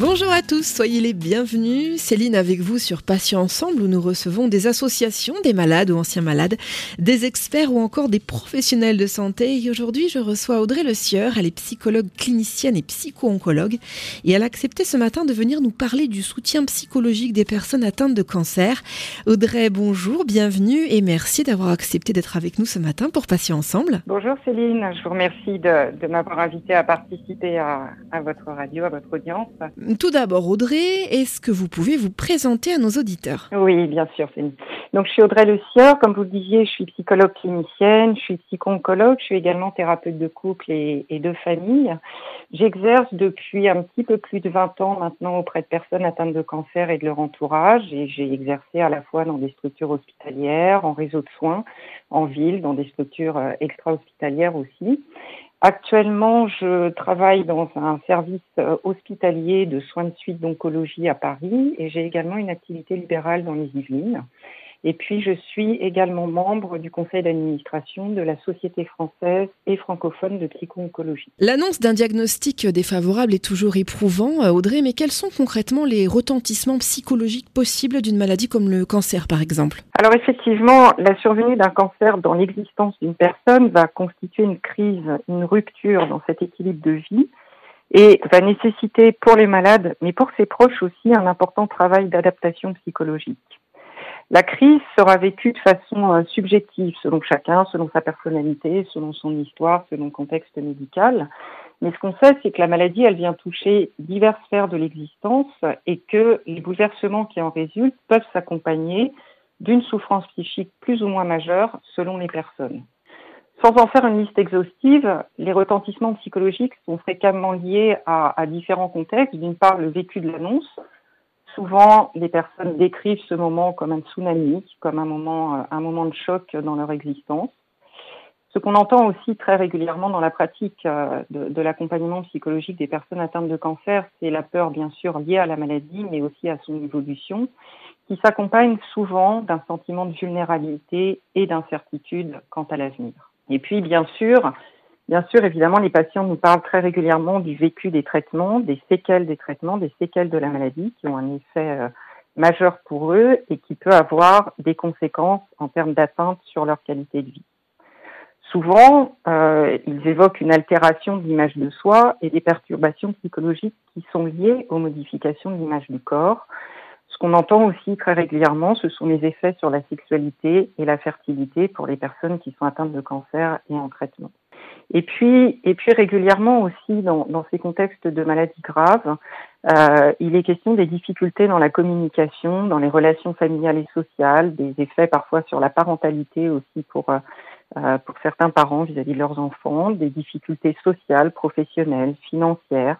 Bonjour à tous, soyez les bienvenus. Céline avec vous sur Patients Ensemble où nous recevons des associations, des malades ou anciens malades, des experts ou encore des professionnels de santé. Et aujourd'hui, je reçois Audrey Le Sieur. Elle est psychologue clinicienne et psycho-oncologue et elle a accepté ce matin de venir nous parler du soutien psychologique des personnes atteintes de cancer. Audrey, bonjour, bienvenue et merci d'avoir accepté d'être avec nous ce matin pour Patients Ensemble. Bonjour Céline, je vous remercie de, m'avoir invité à participer à votre radio, à votre audience. Tout d'abord, Audrey, est-ce que vous pouvez vous présenter à nos auditeurs? Oui, bien sûr. Donc, je suis Audrey Le Sieur. Comme vous le disiez, je suis psychologue clinicienne, je suis psycho-oncologue, je suis également thérapeute de couple et, et de famille. J'exerce depuis un petit peu plus de 20 ans maintenant auprès de personnes atteintes de cancer et de leur entourage. Et j'ai exercé à la fois dans des structures hospitalières, en réseau de soins, en ville, dans des structures euh, extra-hospitalières aussi. Actuellement, je travaille dans un service euh, hospitalier de soins de suite d'oncologie à Paris et j'ai également une activité libérale dans les Yvelines. Et puis, je suis également membre du conseil d'administration de la Société française et francophone de psycho-oncologie. L'annonce d'un diagnostic défavorable est toujours éprouvant, euh, Audrey, mais quels sont concrètement les retentissements psychologiques possibles d'une maladie comme le cancer, par exemple? Alors, effectivement, la survenue d'un cancer dans l'existence d'une personne va constituer une crise, une rupture dans cet équilibre de vie et va nécessiter pour les malades, mais pour ses proches aussi, un important travail d'adaptation psychologique. La crise sera vécue de façon euh, subjective selon chacun, selon sa personnalité, selon son histoire, selon le contexte médical. Mais ce qu'on sait, c'est que la maladie, elle vient toucher diverses sphères de l'existence et que les bouleversements qui en résultent peuvent s'accompagner d'une souffrance psychique plus ou moins majeure selon les personnes. Sans en faire une liste exhaustive, les retentissements psychologiques sont fréquemment liés à, à différents contextes. D'une part, le vécu de l'annonce, souvent, les personnes décrivent ce moment comme un tsunami, comme un moment, euh, un moment de choc dans leur existence. Ce qu'on entend aussi très régulièrement dans la pratique euh, de, de l'accompagnement psychologique des personnes atteintes de cancer, c'est la peur bien sûr liée à la maladie, mais aussi à son évolution, qui s'accompagne souvent d'un sentiment de vulnérabilité et d'incertitude quant à l'avenir. Et puis, bien sûr, Bien sûr, évidemment, les patients nous parlent très régulièrement du vécu des traitements, des séquelles des traitements, des séquelles de la maladie qui ont un effet euh, majeur pour eux et qui peut avoir des conséquences en termes d'atteinte sur leur qualité de vie. Souvent, euh, ils évoquent une altération de l'image de soi et des perturbations psychologiques qui sont liées aux modifications de l'image du corps. Ce qu'on entend aussi très régulièrement, ce sont les effets sur la sexualité et la fertilité pour les personnes qui sont atteintes de cancer et en traitement. Et puis, et puis régulièrement aussi dans, dans ces contextes de maladies graves, euh, il est question des difficultés dans la communication, dans les relations familiales et sociales, des effets parfois sur la parentalité aussi pour euh, pour certains parents vis-à-vis -vis de leurs enfants, des difficultés sociales, professionnelles, financières,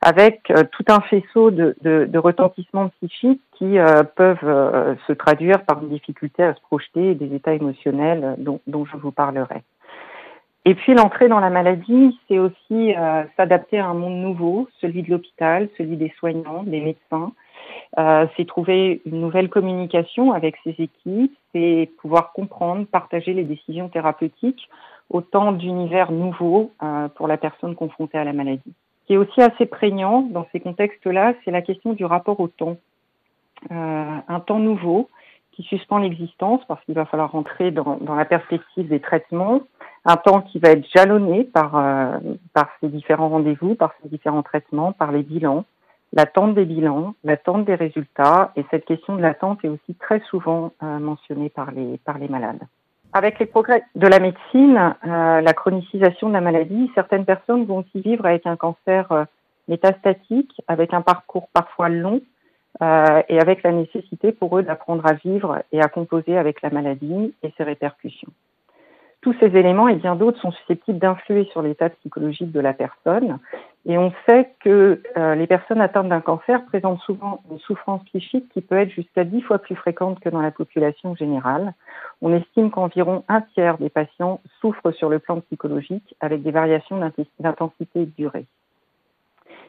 avec euh, tout un faisceau de, de, de retentissements psychiques qui euh, peuvent euh, se traduire par une difficulté à se projeter et des états émotionnels dont, dont je vous parlerai. Et puis l'entrée dans la maladie, c'est aussi euh, s'adapter à un monde nouveau, celui de l'hôpital, celui des soignants, des médecins. Euh, c'est trouver une nouvelle communication avec ses équipes, c'est pouvoir comprendre, partager les décisions thérapeutiques, autant d'univers nouveaux euh, pour la personne confrontée à la maladie. Ce qui est aussi assez prégnant dans ces contextes-là, c'est la question du rapport au temps. Euh, un temps nouveau qui suspend l'existence parce qu'il va falloir rentrer dans, la perspective des traitements, un temps qui va être jalonné par, euh, par ces différents rendez-vous, par ces différents traitements, par les bilans, l'attente des bilans, l'attente des résultats, et cette question de l'attente est aussi très souvent euh, mentionnée par les, par les malades. Avec les progrès de la médecine, euh, la chronicisation de la maladie, certaines personnes vont aussi vivre avec un cancer métastatique, avec un parcours parfois long, euh, et avec la nécessité pour eux d'apprendre à vivre et à composer avec la maladie et ses répercussions. Tous ces éléments et bien d'autres sont susceptibles d'influer sur l'état psychologique de la personne. Et on sait que euh, les personnes atteintes d'un cancer présentent souvent une souffrance psychique qui peut être jusqu'à dix fois plus fréquente que dans la population générale. On estime qu'environ un tiers des patients souffrent sur le plan psychologique avec des variations d'intensité et de durée.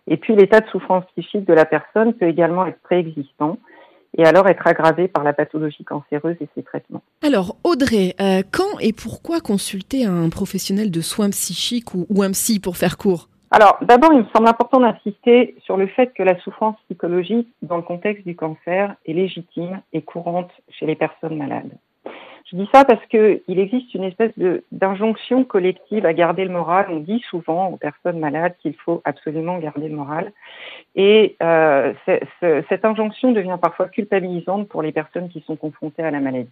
Et puis l'état de souffrance psychique de la personne peut également être préexistant et alors être aggravée par la pathologie cancéreuse et ses traitements. Alors Audrey, euh, quand et pourquoi consulter un professionnel de soins psychiques ou, ou un psy pour faire court? Alors, d'abord, il me semble important d'insister sur le fait que la souffrance psychologique dans le contexte du cancer est légitime et courante chez les personnes malades. Je dis ça parce qu'il existe une espèce d'injonction collective à garder le moral. On dit souvent aux personnes malades qu'il faut absolument garder le moral. Et euh, cette injonction devient parfois culpabilisante pour les personnes qui sont confrontées à la maladie.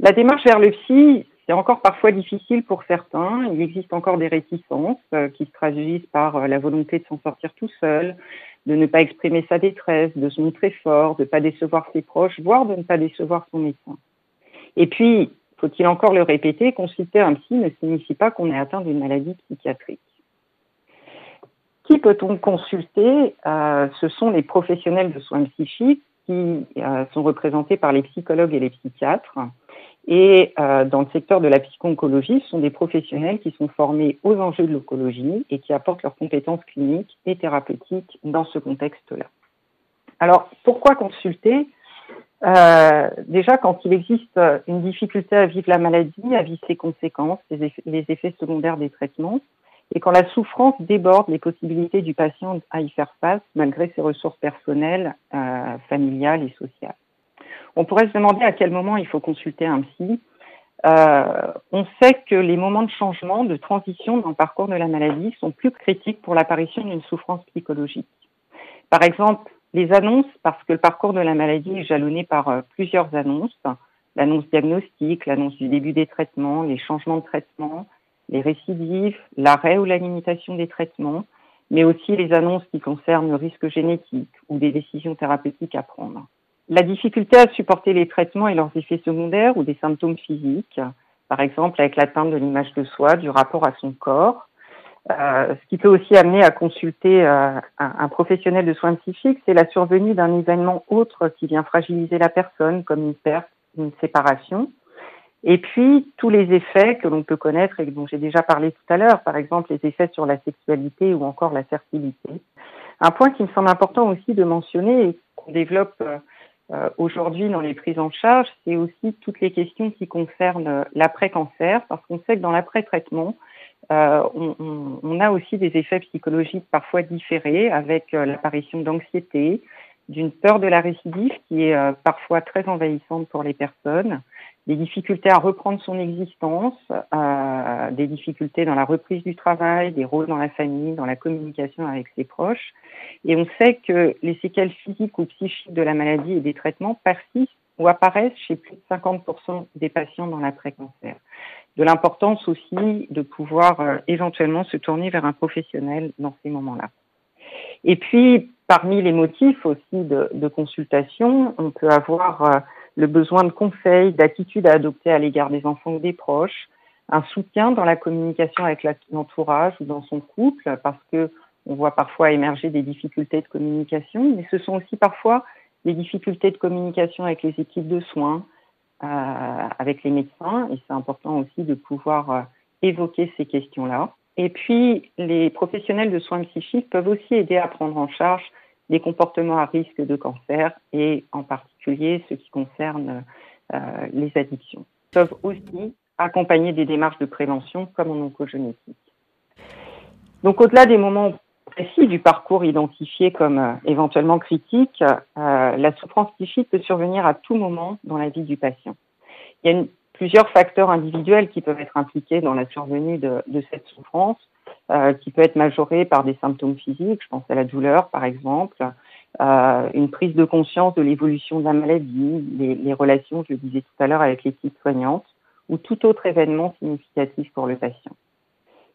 La démarche vers le psy, c'est encore parfois difficile pour certains. Il existe encore des réticences euh, qui se traduisent par euh, la volonté de s'en sortir tout seul, de ne pas exprimer sa détresse, de se montrer fort, de ne pas décevoir ses proches, voire de ne pas décevoir son médecin. Et puis, faut-il encore le répéter, consulter un psy ne signifie pas qu'on est atteint d'une maladie psychiatrique. Qui peut-on consulter? Euh, Ce sont les professionnels de soins psychiques qui euh, sont représentés par les psychologues et les psychiatres. Et euh, dans le secteur de la psycho-oncologie, ce sont des professionnels qui sont formés aux enjeux de l'oncologie et qui apportent leurs compétences cliniques et thérapeutiques dans ce contexte-là. Alors, pourquoi consulter? Euh, déjà, quand il existe une difficulté à vivre la maladie, à vivre ses conséquences, les effets, secondaires des traitements, et quand la souffrance déborde les possibilités du patient à y faire face, malgré ses ressources personnelles, euh, familiales et sociales. On pourrait se demander à quel moment il faut consulter un psy. Euh, on sait que les moments de changement, de transition dans le parcours de la maladie sont plus critiques pour l'apparition d'une souffrance psychologique. Par exemple, les annonces, parce que le parcours de la maladie est jalonné par euh, plusieurs annonces, l'annonce diagnostique, l'annonce du début des traitements, les changements de traitement, les récidives, l'arrêt ou la limitation des traitements, mais aussi les annonces qui concernent le risque génétique ou des décisions thérapeutiques à prendre. La difficulté à supporter les traitements et leurs effets secondaires ou des symptômes physiques, par exemple avec l'atteinte de l'image de soi, du rapport à son corps, euh, ce qui peut aussi amener à consulter euh, un, professionnel de soins psychiques, c'est la survenue d'un événement autre qui vient fragiliser la personne, comme une perte, une séparation. Et puis, tous les effets que l'on peut connaître et dont j'ai déjà parlé tout à l'heure, par exemple les effets sur la sexualité ou encore la fertilité. Un point qui me semble important aussi de mentionner et qu'on développe euh, aujourd'hui dans les prises en charge, c'est aussi toutes les questions qui concernent l'après-cancer, parce qu'on sait que dans l'après-traitement, euh, on, a aussi des effets psychologiques parfois différés avec euh, l'apparition d'anxiété, d'une peur de la récidive qui est euh, parfois très envahissante pour les personnes, des difficultés à reprendre son existence, des difficultés dans la reprise du travail, des rôles dans la famille, dans la communication avec ses proches. Et on sait que les séquelles physiques ou psychiques de la maladie et des traitements persistent ou apparaissent chez plus de 50% des patients dans l'après-cancer de l'importance aussi de pouvoir euh, éventuellement se tourner vers un professionnel dans ces moments-là. Et puis, parmi les motifs aussi de, consultation, on peut avoir euh, le besoin de conseils, d'attitudes à adopter à l'égard des enfants ou des proches, un soutien dans la communication avec l'entourage ou dans son couple, parce que on voit parfois émerger des difficultés de communication, mais ce sont aussi parfois des difficultés de communication avec les équipes de soins, euh, avec les médecins et c'est important aussi de pouvoir euh, évoquer ces questions-là. Et puis, les professionnels de soins psychiques peuvent aussi aider à prendre en charge les comportements à risque de cancer et en particulier ce qui concerne euh, les addictions. Ils peuvent aussi accompagner des démarches de prévention comme en oncogénétique. Donc au-delà des moments précis du parcours identifié comme euh, éventuellement critique, euh, la souffrance psychique peut survenir à tout moment dans la vie du patient. Il y a plusieurs facteurs individuels qui peuvent être impliqués dans la survenue de, cette souffrance, euh, qui peut être majorée par des symptômes physiques, je pense à la douleur par exemple, une prise de conscience de l'évolution de la maladie, les, les relations, je le disais tout à l'heure, avec l'équipe soignante, ou tout autre événement significatif pour le patient.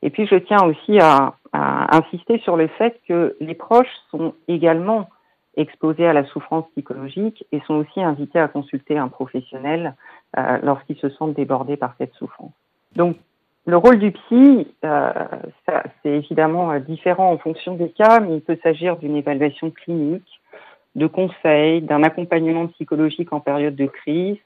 Et puis je tiens aussi à, insister sur le fait que les proches sont également exposés à la souffrance psychologique et sont aussi invités à consulter un professionnel euh, lorsqu'ils se sentent débordés par cette souffrance. Donc le rôle du psy, euh, c'est évidemment euh, différent en fonction des cas, mais il peut s'agir d'une évaluation clinique, de conseils, d'un accompagnement psychologique en période de crise,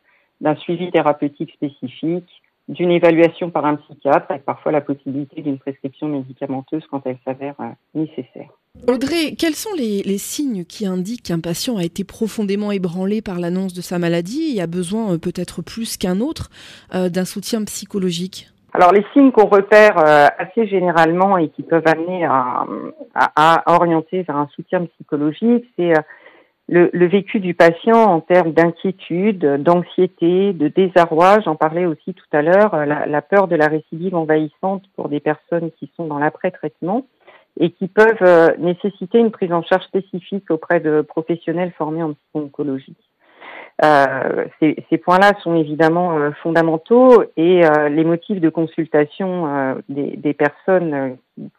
d'un suivi thérapeutique spécifique, d'une évaluation par un psychiatre avec parfois la possibilité d'une prescription médicamenteuse quand elle s'avère euh, nécessaire. Audrey, quels sont les, signes qui indiquent qu'un patient a été profondément ébranlé par l'annonce de sa maladie et a besoin euh, peut-être plus qu'un autre euh, d'un soutien psychologique? Alors les signes qu'on repère assez généralement et qui peuvent amener à, à, orienter vers un soutien psychologique, c'est le, vécu du patient en termes d'inquiétude, d'anxiété, de désarroi. J'en parlais aussi tout à l'heure, euh, la, peur de la récidive envahissante pour des personnes qui sont dans l'après-traitement et qui peuvent euh, nécessiter une prise en charge spécifique auprès de professionnels formés en psycho-oncologie. Euh, ces, ces points-là sont évidemment euh, fondamentaux et les motifs de consultation des, des, personnes qui,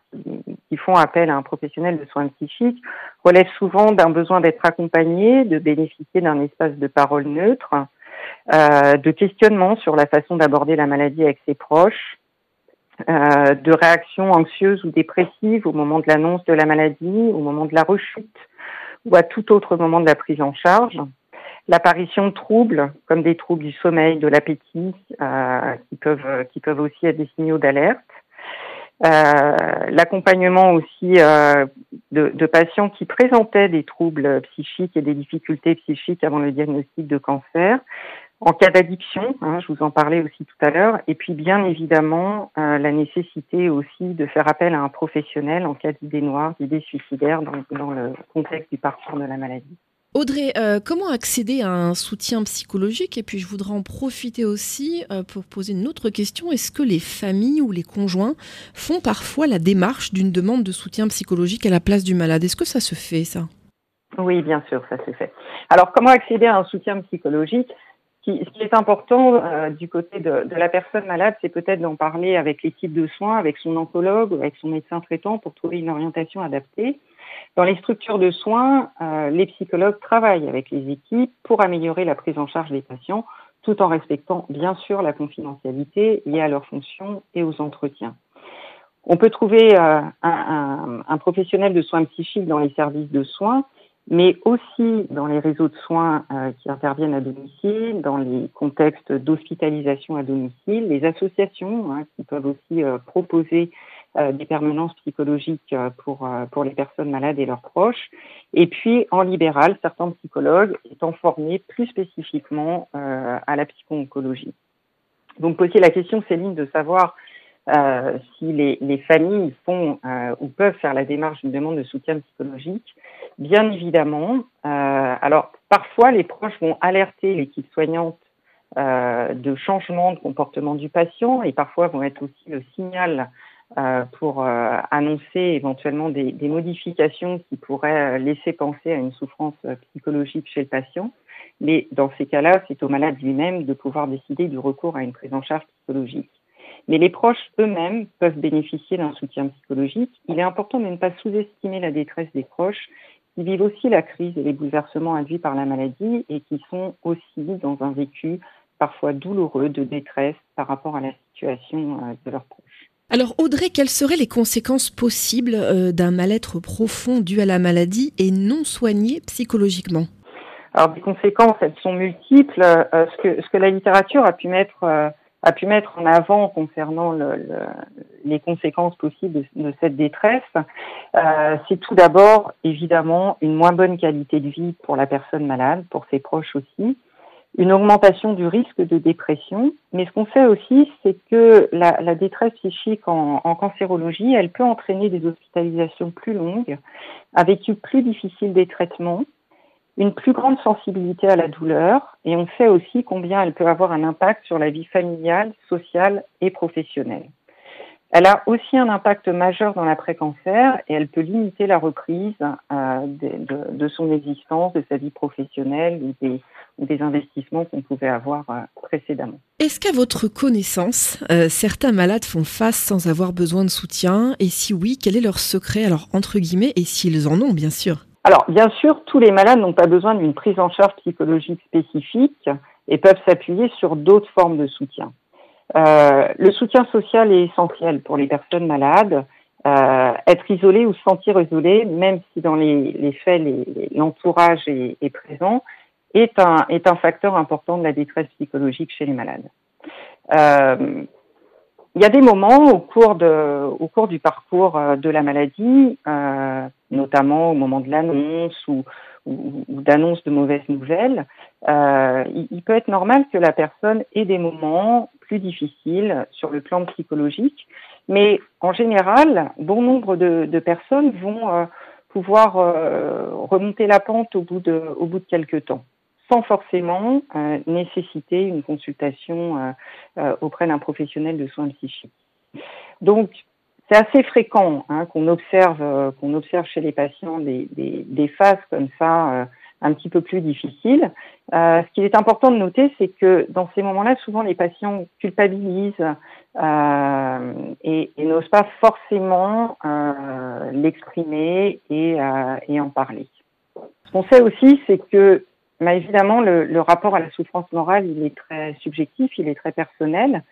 qui font appel à un professionnel de soins psychiques relèvent souvent d'un besoin d'être accompagné, de bénéficier d'un espace de parole neutre, euh, de questionnement sur la façon d'aborder la maladie avec ses proches, euh, de réactions anxieuses ou dépressives au moment de l'annonce de la maladie, au moment de la rechute ou à tout autre moment de la prise en charge. L'apparition de troubles comme des troubles du sommeil, de l'appétit, euh, qui peuvent qui peuvent aussi être des signaux d'alerte. Euh, l'accompagnement aussi euh, de, de, patients qui présentaient des troubles psychiques et des difficultés psychiques avant le diagnostic de cancer. En cas d'addiction, hein, je vous en parlais aussi tout à l'heure, et puis bien évidemment euh, la nécessité aussi de faire appel à un professionnel en cas d'idées noires, d'idées suicidaires dans, dans le contexte du parcours de la maladie. Audrey, euh, comment accéder à un soutien psychologique? Et puis je voudrais en profiter aussi euh, pour poser une autre question. Est-ce que les familles ou les conjoints font parfois la démarche d'une demande de soutien psychologique à la place du malade? Est-ce que ça se fait, ça? Oui, bien sûr, ça se fait. Alors, comment accéder à un soutien psychologique? Ce qui est important euh, du côté de, de, la personne malade, c'est peut-être d'en parler avec l'équipe de soins, avec son oncologue, avec son médecin traitant pour trouver une orientation adaptée. Dans les structures de soins, euh, les psychologues travaillent avec les équipes pour améliorer la prise en charge des patients, tout en respectant bien sûr la confidentialité liée à leurs fonctions et aux entretiens. On peut trouver euh, un, un, professionnel de soins psychiques dans les services de soins, mais aussi dans les réseaux de soins euh, qui interviennent à domicile, dans les contextes d'hospitalisation à domicile, les associations hein, qui peuvent aussi proposer euh, des permanences psychologiques euh, pour, euh, pour les personnes malades et leurs proches. Et puis, en libéral, certains psychologues étant formés plus spécifiquement à la psycho-oncologie. Donc, poser la question, Céline, de savoir euh, si les, les, familles font euh, ou peuvent faire la démarche d'une demande de soutien psychologique, bien évidemment. Euh, alors, parfois, les proches vont alerter l'équipe soignante de changement de comportement du patient et parfois vont être aussi le signal euh, pour euh, annoncer éventuellement des, des, modifications qui pourraient euh, laisser penser à une souffrance psychologique chez le patient. Mais dans ces cas-là, c'est au malade lui-même de pouvoir décider du recours à une prise en charge psychologique. Mais les proches eux-mêmes peuvent bénéficier d'un soutien psychologique. Il est important de ne pas sous-estimer la détresse des proches qui vivent aussi la crise et les bouleversements induits par la maladie et qui sont aussi dans un vécu parfois douloureux de détresse par rapport à la situation de leurs proches. Alors Audrey, quelles seraient les conséquences possibles euh, d'un mal-être profond dû à la maladie et non soigné psychologiquement? Alors les conséquences, elles sont multiples. Euh, ce, que, la littérature a pu mettre euh, a pu mettre en avant concernant le, le, les conséquences possibles de cette détresse, c'est tout d'abord évidemment une moins bonne qualité de vie pour la personne malade, pour ses proches aussi, une augmentation du risque de dépression. Mais ce qu'on sait aussi, c'est que la, détresse psychique en, en, cancérologie, elle peut entraîner des hospitalisations plus longues, avec vécu plus difficile des traitements, une plus grande sensibilité à la douleur, et on sait aussi combien elle peut avoir un impact sur la vie familiale, sociale et professionnelle. Elle a aussi un impact majeur dans l'après-cancer et elle peut limiter la reprise euh, de, de, de, son existence, de sa vie professionnelle ou des, des investissements qu'on pouvait avoir euh, précédemment. Est-ce qu'à votre connaissance, euh, certains malades font face sans avoir besoin de soutien? Et si oui, quel est leur secret? Alors, entre guillemets, et s'ils en ont, bien sûr Alors, bien sûr, tous les malades n'ont pas besoin d'une prise en charge psychologique spécifique et peuvent s'appuyer sur d'autres formes de soutien. Euh, le soutien social est essentiel pour les personnes malades. Euh, être isolé ou se sentir isolé, même si dans les, faits l'entourage est, présent, est un, facteur important de la détresse psychologique chez les malades. Euh, il y a des moments au cours, du parcours de la maladie, notamment au moment de l'annonce ou, d'annonce de mauvaises nouvelles, il, peut être normal que la personne ait des moments plus difficiles sur le plan psychologique, mais en général, bon nombre de, personnes vont euh, pouvoir euh, remonter la pente au bout de, quelques temps sans forcément euh, nécessiter une consultation auprès d'un professionnel de soins psychiques. Donc, c'est assez fréquent hein, qu'on observe, qu'on observe chez les patients des phases comme ça un petit peu plus difficiles. ce qu'il est important de noter, c'est que dans ces moments-là, souvent les patients culpabilisent et, et n'osent pas forcément l'exprimer et, et en parler. Ce qu'on sait aussi, c'est que mais évidemment, le, le, rapport à la souffrance morale, il est très subjectif, il est très personnel,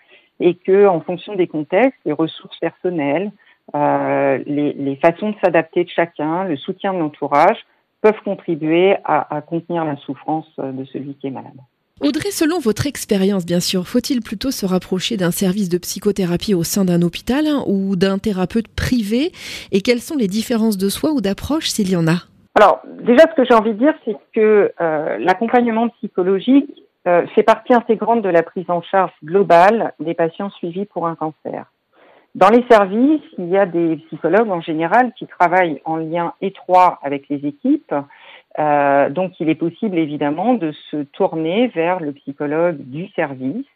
et que, en fonction des contextes, les ressources personnelles, euh, les, les, façons de s'adapter de chacun, le soutien de l'entourage, peuvent contribuer à, à contenir la souffrance de celui qui est malade. Audrey, selon votre expérience, bien sûr, faut-il plutôt se rapprocher d'un service de psychothérapie au sein d'un hôpital hein, ou d'un thérapeute privé? Et quelles sont les différences de soi ou d'approche s'il y en a? Alors, déjà, ce que j'ai envie de dire, c'est que euh, l'accompagnement psychologique euh, fait partie intégrante de la prise en charge globale des patients suivis pour un cancer. Dans les services, il y a des psychologues en général qui travaillent en lien étroit avec les équipes. Euh, donc, il est possible évidemment de se tourner vers le psychologue du service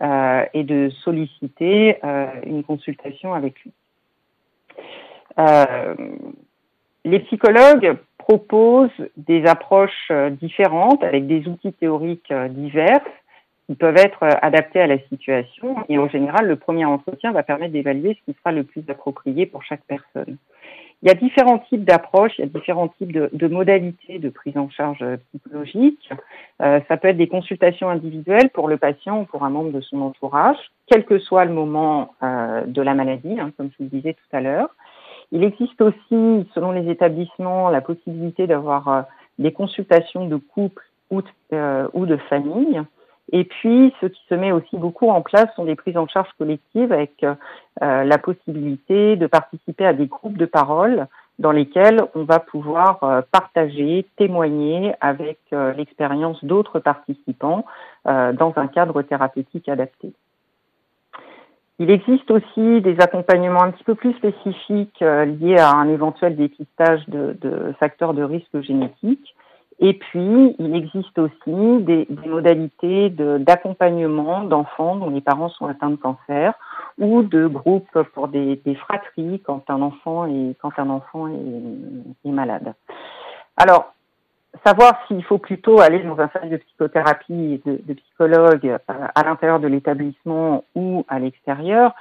euh, et de solliciter euh, une consultation avec lui. Euh, les psychologues propose des approches euh, différentes avec des outils théoriques euh, divers qui peuvent être euh, adaptés à la situation. Et en général, le premier entretien va permettre d'évaluer ce qui sera le plus approprié pour chaque personne. Il y a différents types d'approches, il y a différents types de, modalités de prise en charge psychologique. Euh, ça peut être des consultations individuelles pour le patient ou pour un membre de son entourage, quel que soit le moment euh, de la maladie, hein, comme je vous le disais tout à l'heure. Il existe aussi, selon les établissements, la possibilité d'avoir euh, des consultations de couple euh, ou de famille. Et puis, ce qui se met aussi beaucoup en place sont des prises en charge collectives avec euh, la possibilité de participer à des groupes de parole dans lesquels on va pouvoir euh, partager, témoigner avec euh, l'expérience d'autres participants dans un cadre thérapeutique adapté. Il existe aussi des accompagnements un petit peu plus spécifiques euh, liés à un éventuel dépistage de, facteurs de risque génétique. Et puis, il existe aussi des, modalités d'accompagnement d'enfants dont les parents sont atteints de cancer ou de groupes pour des, fratries quand un enfant est, malade. Alors, savoir s'il faut plutôt aller dans un service de psychothérapie de, de psychologue euh, à l'intérieur de l'établissement ou à l'extérieur,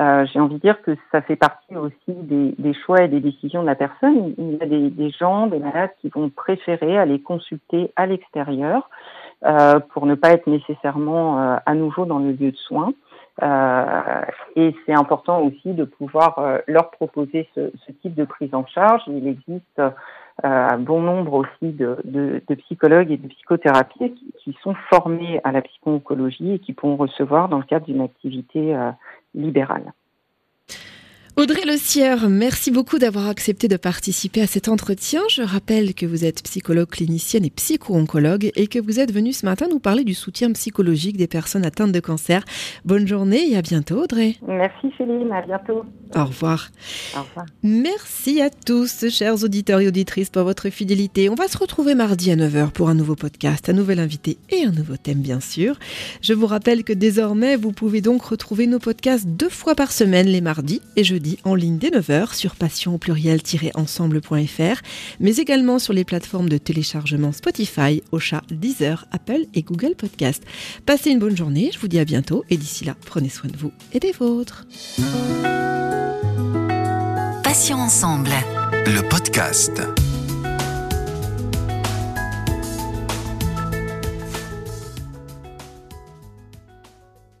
euh, j'ai envie de dire que ça fait partie aussi des, des, choix et des décisions de la personne. Il y a des, des gens, des malades qui vont préférer aller consulter à l'extérieur euh, pour ne pas être nécessairement euh, à nouveau dans le lieu de soins. Euh, et c'est important aussi de pouvoir euh, leur proposer ce, ce, type de prise en charge. Il existe euh, un bon nombre aussi de, de, de, psychologues et de psychothérapies qui, qui, sont formés à la psycho-oncologie et qui pourront recevoir dans le cadre d'une activité libérale. Audrey Le Sieur, merci beaucoup d'avoir accepté de participer à cet entretien. Je rappelle que vous êtes psychologue clinicienne et psycho-oncologue et que vous êtes venue ce matin nous parler du soutien psychologique des personnes atteintes de cancer. Bonne journée et à bientôt Audrey. Merci Céline, à bientôt. Au revoir. Au revoir. Merci à tous, chers auditeurs et auditrices, pour votre fidélité. On va se retrouver mardi à 9h pour un nouveau podcast, un nouvel invité et un nouveau thème, bien sûr. Je vous rappelle que désormais, vous pouvez donc retrouver nos podcasts deux fois par semaine, les mardis et jeudis en ligne dès 9h sur passion pluriel-ensemble.fr, mais également sur les plateformes de téléchargement Spotify, Ocha, Deezer, Apple et Google Podcast. Passez une bonne journée, je vous dis à bientôt et d'ici là, prenez soin de vous et des vôtres. Passion ensemble. Le podcast.